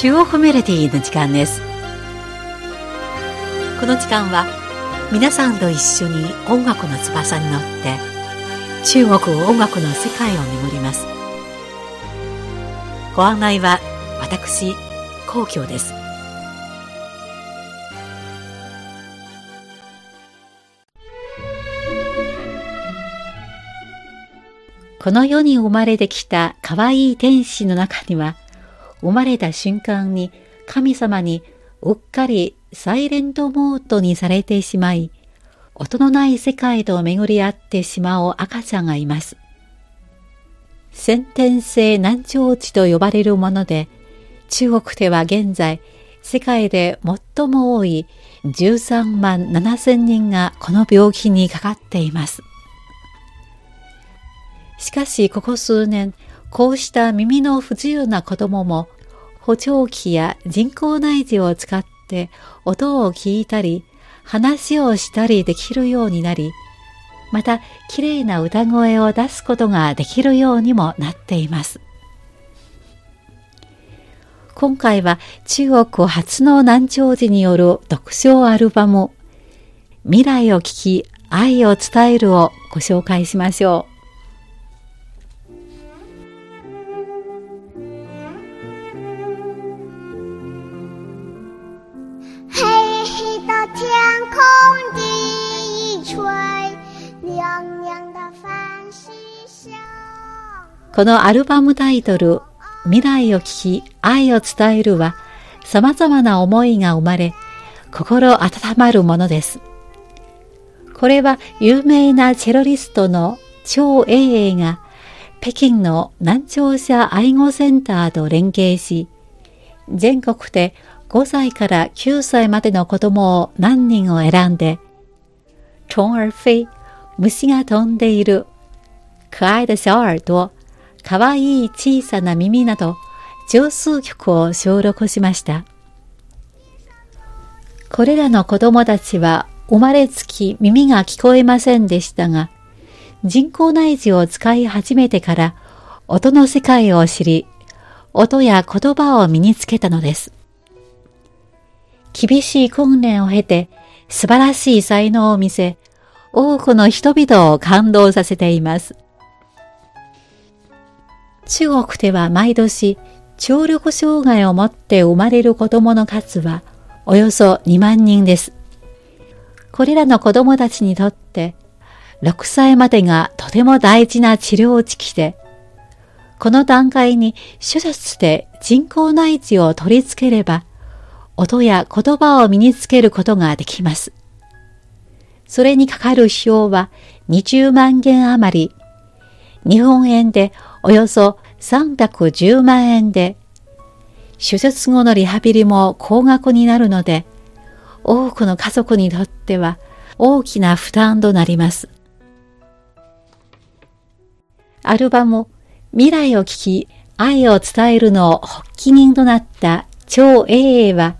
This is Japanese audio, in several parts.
中央コミュニティの時間ですこの時間は皆さんと一緒に音楽の翼に乗って中国音楽の世界を巡りますご案内は私皇居ですこの世に生まれてきた可愛い天使の中には、生まれた瞬間に神様にうっかりサイレントモードにされてしまい、音のない世界と巡り合ってしまう赤ちゃんがいます。先天性難聴値と呼ばれるもので、中国では現在、世界で最も多い13万7千人がこの病気にかかっています。しかしここ数年、こうした耳の不自由な子供も補聴器や人工内耳を使って音を聞いたり、話をしたりできるようになり、また綺麗な歌声を出すことができるようにもなっています。今回は中国初の難聴時による読書アルバム未来を聞き愛を伝えるをご紹介しましょう。このアルバムタイトル、未来を聞き愛を伝えるは、様々な思いが生まれ、心温まるものです。これは有名なチェロリストの張英英が北京の難聴者愛護センターと連携し、全国で5歳から9歳までの子供を何人を選んで、虫儿飞、虫が飛んでいる、可愛的小耳朵、かわいい小さな耳など、十数曲を収録しました。これらの子供たちは生まれつき耳が聞こえませんでしたが、人工内耳を使い始めてから音の世界を知り、音や言葉を身につけたのです。厳しい訓練を経て素晴らしい才能を見せ、多くの人々を感動させています。中国では毎年、聴力障害を持って生まれる子供の数はおよそ2万人です。これらの子供たちにとって、6歳までがとても大事な治療時期で、この段階に手術で人工内耳を取り付ければ、音や言葉を身につけることができます。それにかかる費用は20万元余り、日本円でおよそ310万円で、手術後のリハビリも高額になるので、多くの家族にとっては大きな負担となります。アルバム未来を聞き愛を伝えるの発起人となった超英英は、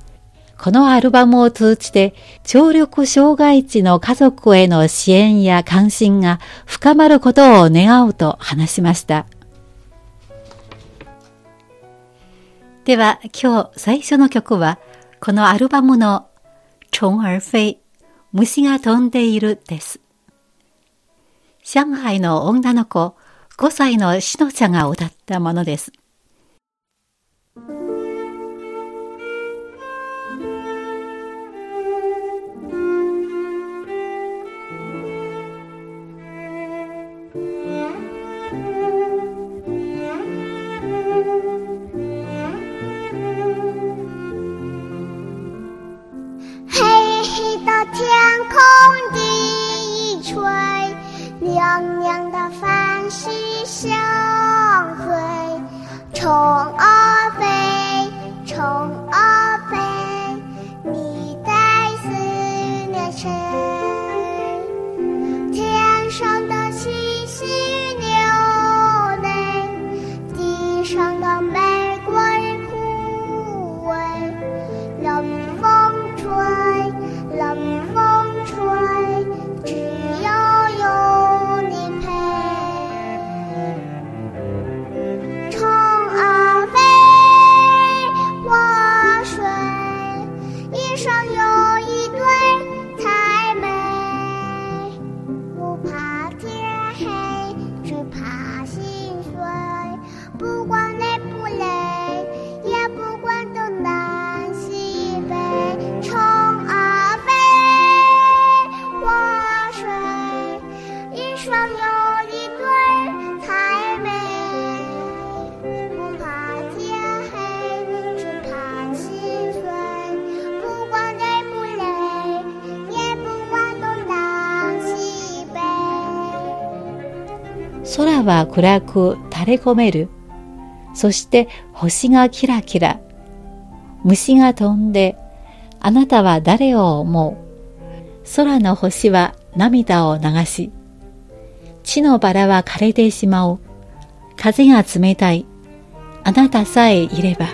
このアルバムを通じて、聴力障害児の家族への支援や関心が深まることを願うと話しました。では今日最初の曲はこのアルバムの虫儿飞虫が飛んでいるです。上海の女の子5歳のしのちゃんが歌ったものです。吹娘亮的繁星相随虫儿飞虫上有は暗く垂れ込める。そして星がキラキラ。虫が飛んで、あなたは誰を思う？空の星は涙を流し、地のバラは枯れてしまう。風が冷たい。あなたさえいれば。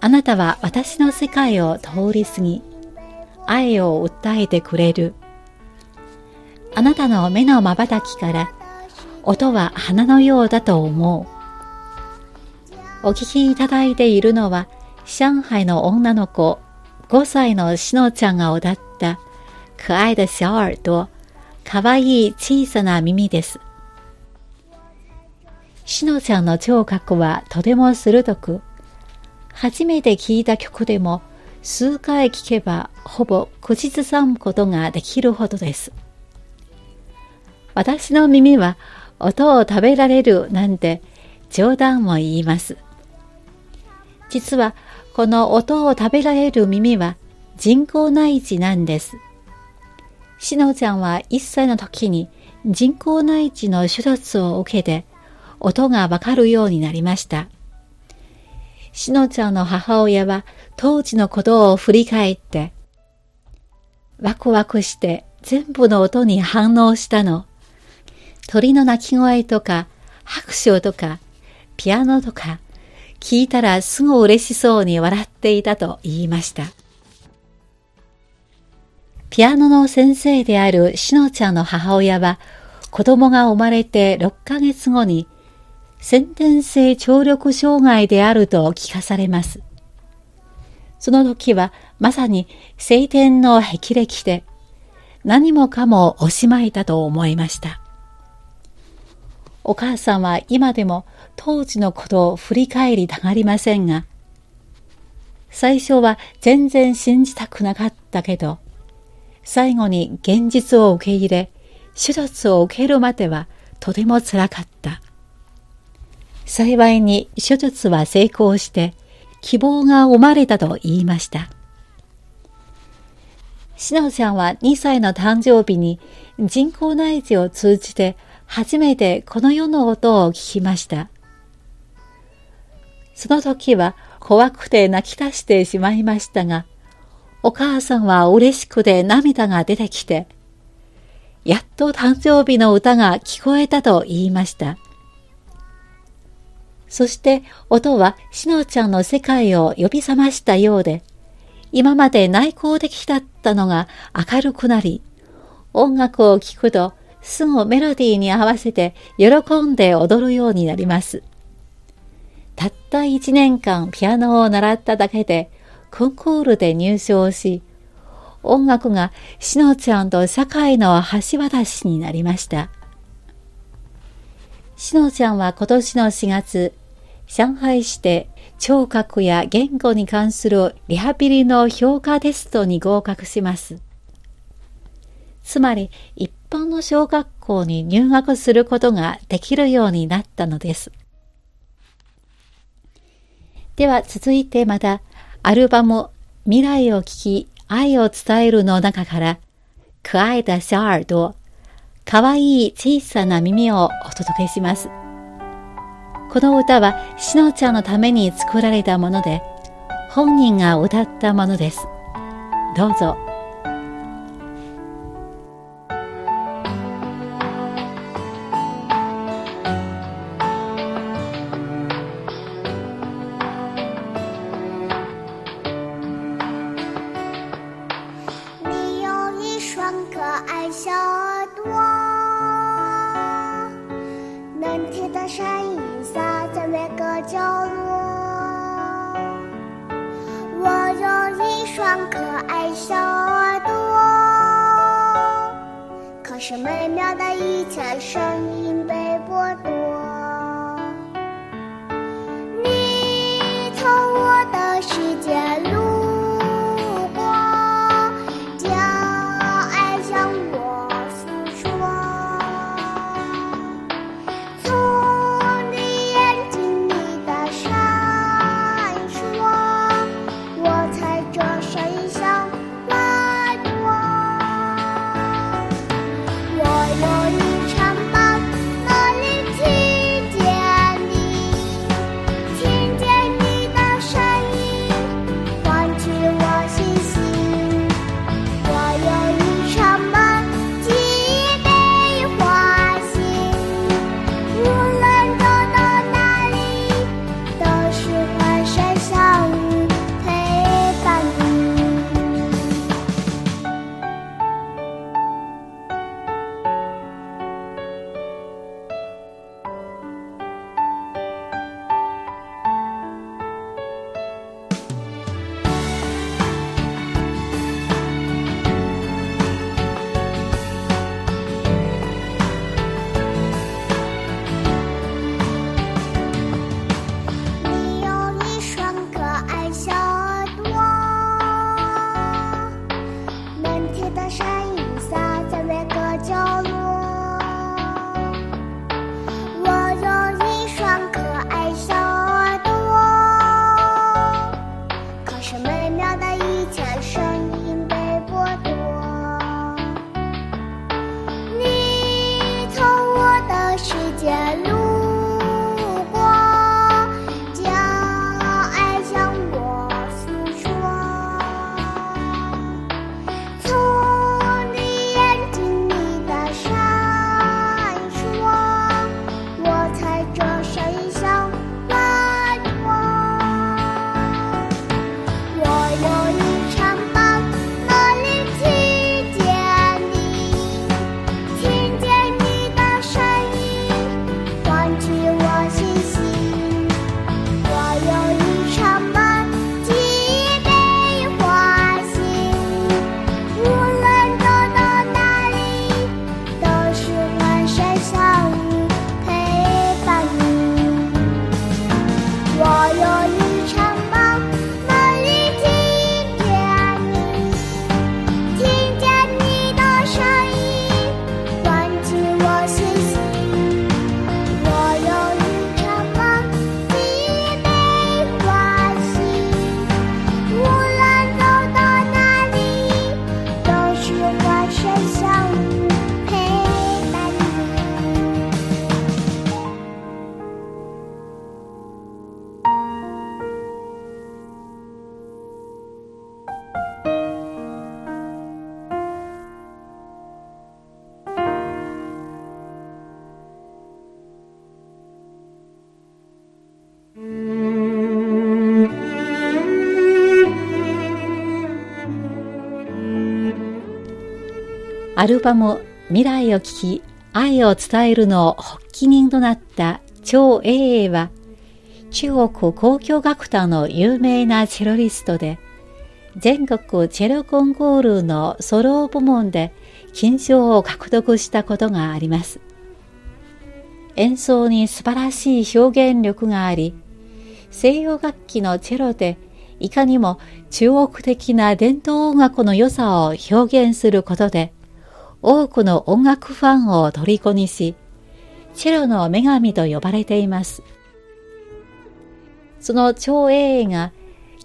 あなたは私の世界を通り過ぎ、愛を訴えてくれる。あなたの目の瞬きから、音は花のようだと思う。お聞きいただいているのは、上海の女の子、5歳のしのちゃんが歌った、可愛的小耳朵、かわいい小さな耳です。しのちゃんの聴覚はとても鋭く、初めて聴いた曲でも数回聴けばほぼ口ずさむことができるほどです。私の耳は音を食べられるなんて冗談も言います。実はこの音を食べられる耳は人工内耳なんです。しのちゃんは1歳の時に人工内耳の手術を受けて音がわかるようになりました。しのちゃんの母親は当時のことを振り返って、ワクワクして全部の音に反応したの。鳥の鳴き声とか、拍手とか、ピアノとか、聞いたらすぐ嬉しそうに笑っていたと言いました。ピアノの先生であるしのちゃんの母親は、子供が生まれて6ヶ月後に先天性聴力障害であると聞かされます。その時はまさに晴天の霹靂で何もかもおしまいだと思いました。お母さんは今でも当時のことを振り返りたがりませんが、最初は全然信じたくなかったけど、最後に現実を受け入れ、手術を受けるまではとても辛かった。幸いに手術は成功して希望が生まれたと言いました。しのちゃんは2歳の誕生日に人工内耳を通じて初めてこの世の音を聞きました。その時は怖くて泣き出してしまいましたが、お母さんは嬉しくて涙が出てきて、やっと誕生日の歌が聞こえたと言いました。そして音はしのちゃんの世界を呼び覚ましたようで、今まで内向的だったのが明るくなり、音楽を聴くとすぐメロディーに合わせて喜んで踊るようになります。たった一年間ピアノを習っただけでコンクールで入賞し、音楽がしのちゃんと社会の橋渡しになりました。しのちゃんは今年の4月、上海市で聴覚や言語に関するリハビリの評価テストに合格します。つまり一般の小学校に入学することができるようになったのです。では続いてまたアルバム未来を聞き愛を伝えるの中から可愛だ小耳朵かわいい小さな耳をお届けします。この歌はしのちゃんのために作られたもので本人が歌ったものです。どうぞ。可爱小耳朵，蓝天的声音洒在每个角落。我有一双可爱小耳朵，可是美妙的一切声音被。アルバム未来を聞き愛を伝えるの発起人となった張英英は中国交響楽団の有名なチェロリストで全国チェロコンクールのソロ部門で金賞を獲得したことがあります。演奏に素晴らしい表現力があり、西洋楽器のチェロでいかにも中国的な伝統音楽の良さを表現することで、多くの音楽ファンを虜にし、チェロの女神と呼ばれています。その超英が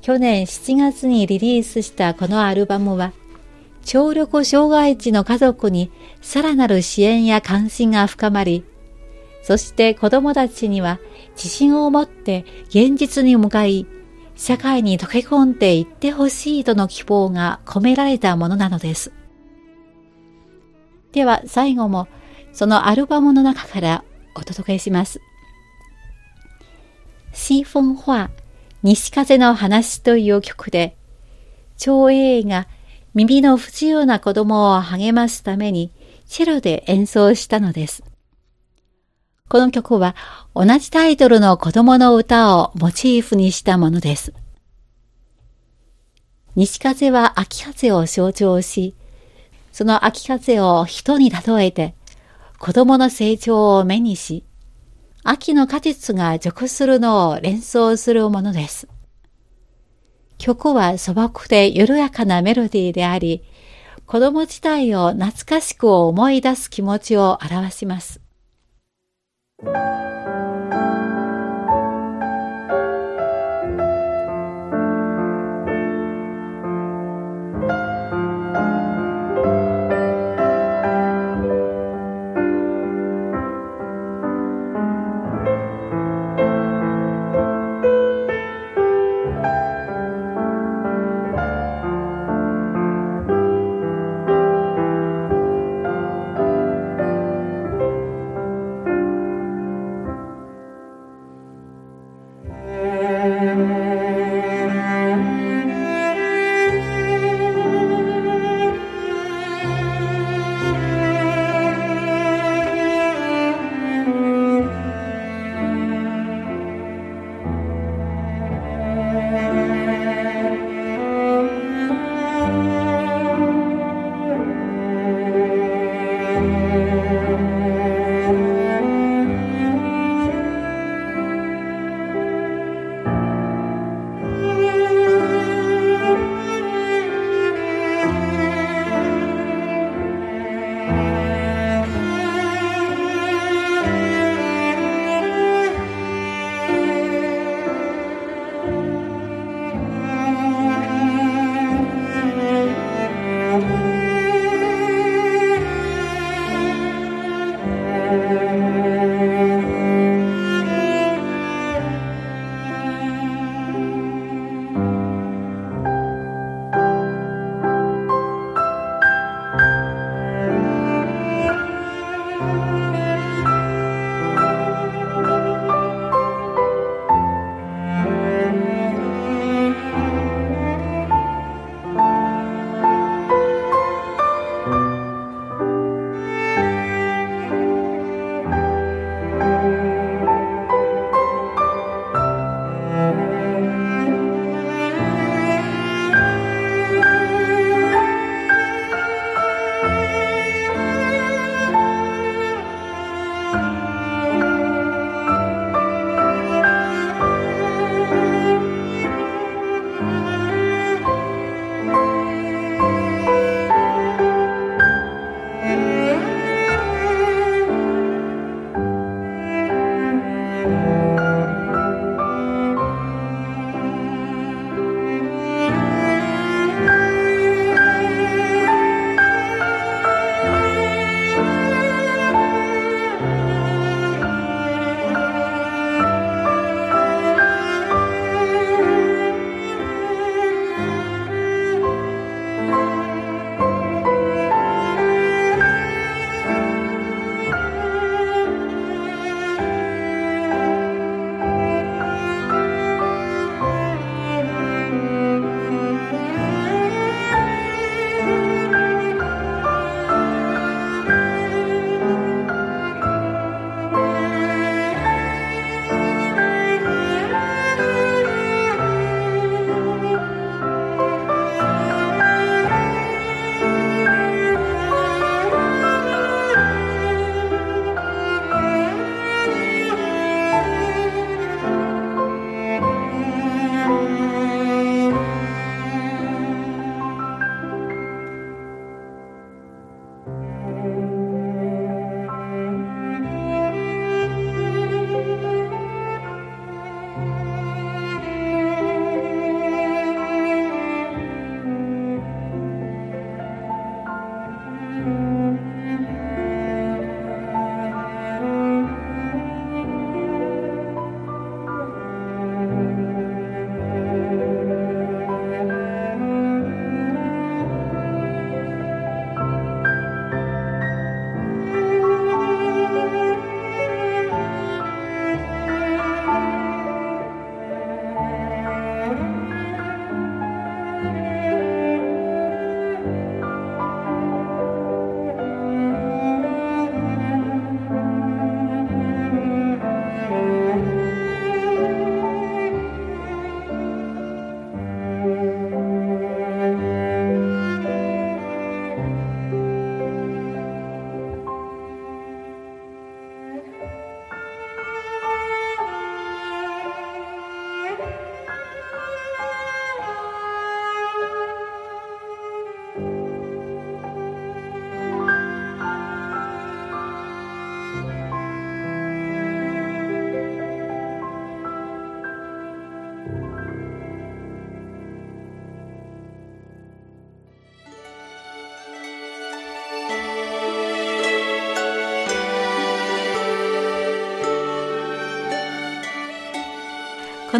去年7月にリリースしたこのアルバムは、聴力障害児の家族にさらなる支援や関心が深まり、そして子供たちには自信を持って現実に向かい、社会に溶け込んでいってほしいとの希望が込められたものなのです。では最後もそのアルバムの中からお届けします。シーフォン・ホア西風の話という曲で、超英が耳の不自由な子供を励ますためにチェロで演奏したのです。この曲は同じタイトルの子供の歌をモチーフにしたものです。西風は秋風を象徴し、その秋風を人に例えて、子供の成長を目にし、秋の果実が熟するのを連想するものです。曲は素朴で緩やかなメロディーであり、子供自体を懐かしく思い出す気持ちを表します。